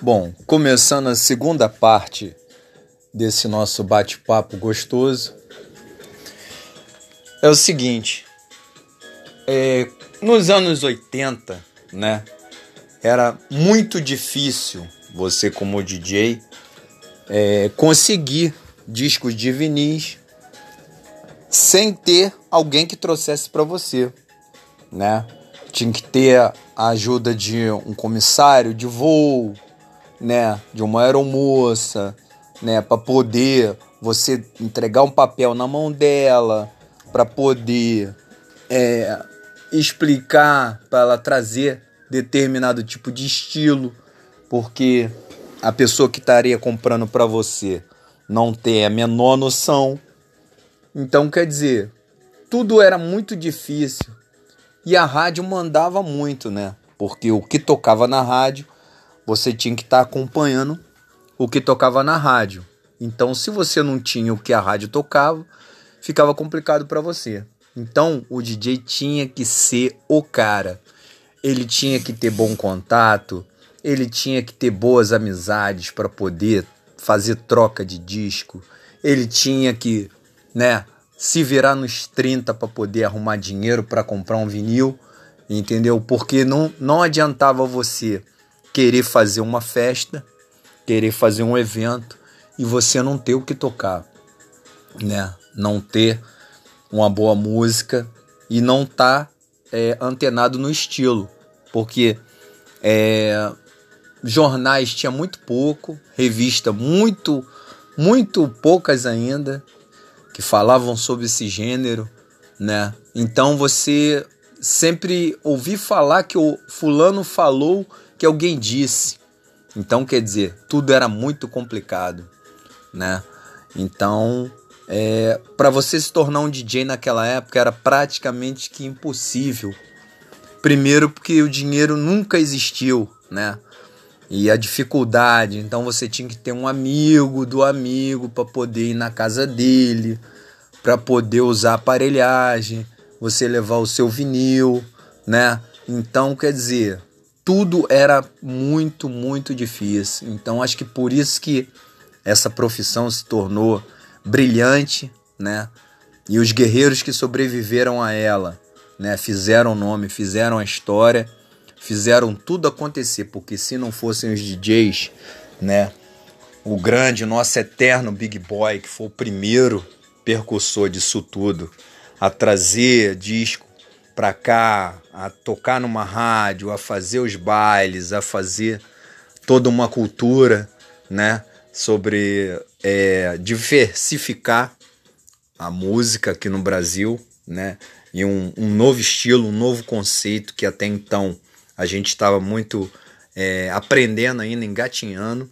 Bom, começando a segunda parte desse nosso bate-papo gostoso, é o seguinte: é, nos anos 80, né, era muito difícil você, como DJ, é, conseguir discos de vinis sem ter alguém que trouxesse para você, né? Tinha que ter a ajuda de um comissário de voo, né, de uma aeromoça, né, para poder você entregar um papel na mão dela, para poder é, explicar, para ela trazer determinado tipo de estilo, porque a pessoa que estaria comprando para você não tem a menor noção. Então, quer dizer, tudo era muito difícil e a rádio mandava muito, né? Porque o que tocava na rádio você tinha que estar tá acompanhando o que tocava na rádio. Então, se você não tinha o que a rádio tocava, ficava complicado para você. Então, o DJ tinha que ser o cara. Ele tinha que ter bom contato, ele tinha que ter boas amizades para poder fazer troca de disco. Ele tinha que, né, se virar nos 30 para poder arrumar dinheiro para comprar um vinil, entendeu? Porque não não adiantava você querer fazer uma festa, querer fazer um evento e você não ter o que tocar, né? Não ter uma boa música e não tá é, antenado no estilo, porque é, jornais tinha muito pouco, revista muito, muito poucas ainda que falavam sobre esse gênero, né? Então você sempre ouvi falar que o fulano falou que alguém disse. Então, quer dizer, tudo era muito complicado, né? Então, é, para você se tornar um DJ naquela época era praticamente que impossível. Primeiro, porque o dinheiro nunca existiu, né? E a dificuldade, então você tinha que ter um amigo do amigo para poder ir na casa dele, para poder usar aparelhagem, você levar o seu vinil, né? Então, quer dizer, tudo era muito, muito difícil. Então acho que por isso que essa profissão se tornou brilhante, né? E os guerreiros que sobreviveram a ela, né, fizeram o nome, fizeram a história, fizeram tudo acontecer, porque se não fossem os DJs, né, o grande, nosso eterno Big Boy, que foi o primeiro percussor disso tudo, a trazer disco para cá, a tocar numa rádio, a fazer os bailes, a fazer toda uma cultura, né? Sobre é, diversificar a música aqui no Brasil, né? E um, um, novo estilo, um novo conceito que até então a gente estava muito é, aprendendo ainda, engatinhando.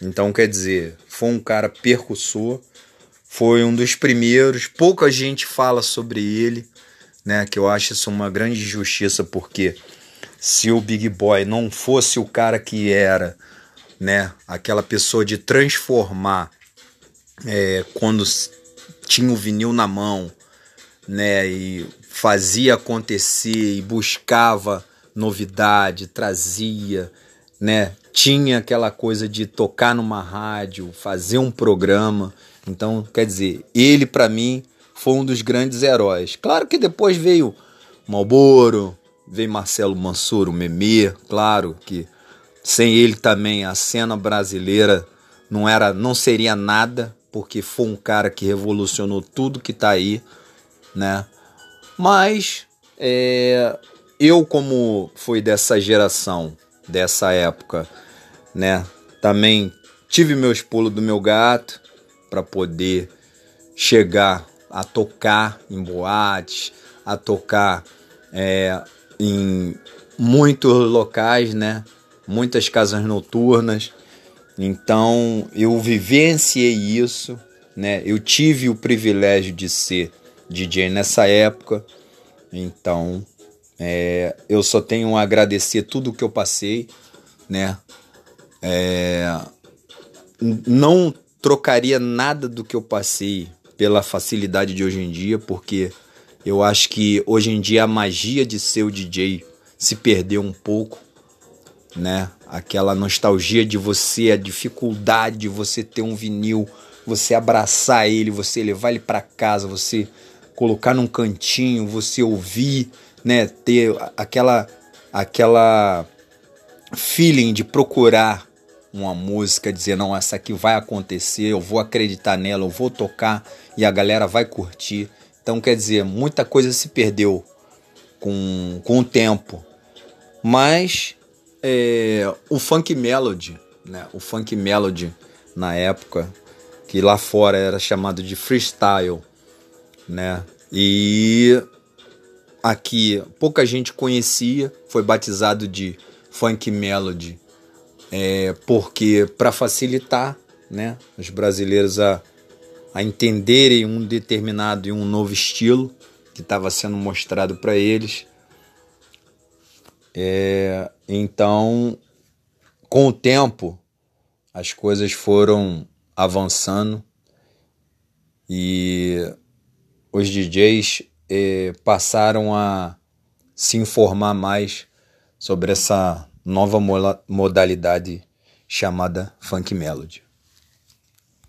Então, quer dizer, foi um cara percussor, foi um dos primeiros, pouca gente fala sobre ele, né? Que eu acho isso uma grande injustiça, porque se o Big Boy não fosse o cara que era, né? Aquela pessoa de transformar é, quando tinha o vinil na mão, né? E fazia acontecer e buscava novidade, trazia, né? Tinha aquela coisa de tocar numa rádio, fazer um programa. Então, quer dizer, ele para mim foi um dos grandes heróis. Claro que depois veio Malboro, veio Marcelo Mansur, o Memê, claro que sem ele também a cena brasileira não era, não seria nada, porque foi um cara que revolucionou tudo que está aí, né? Mas é, eu como fui dessa geração, dessa época, né? Também tive meus pulos do meu gato para poder chegar a tocar em boates, a tocar é, em muitos locais, né? Muitas casas noturnas. Então eu vivenciei isso, né? Eu tive o privilégio de ser DJ nessa época. Então é, eu só tenho a agradecer tudo que eu passei, né? É, não trocaria nada do que eu passei pela facilidade de hoje em dia, porque eu acho que hoje em dia a magia de ser o DJ se perdeu um pouco, né? Aquela nostalgia de você, a dificuldade de você ter um vinil, você abraçar ele, você levar ele para casa, você colocar num cantinho, você ouvir, né? Ter aquela aquela feeling de procurar uma música, dizer não, essa aqui vai acontecer, eu vou acreditar nela, eu vou tocar e a galera vai curtir. Então quer dizer, muita coisa se perdeu com, com o tempo. Mas é, o funk melody, né? O funk melody na época, que lá fora era chamado de freestyle, né? E aqui pouca gente conhecia, foi batizado de funk melody, é, porque para facilitar, né, os brasileiros a, a entenderem um determinado e um novo estilo que estava sendo mostrado para eles, é, então, com o tempo, as coisas foram avançando e os DJs eh, passaram a se informar mais sobre essa nova modalidade chamada Funk Melody.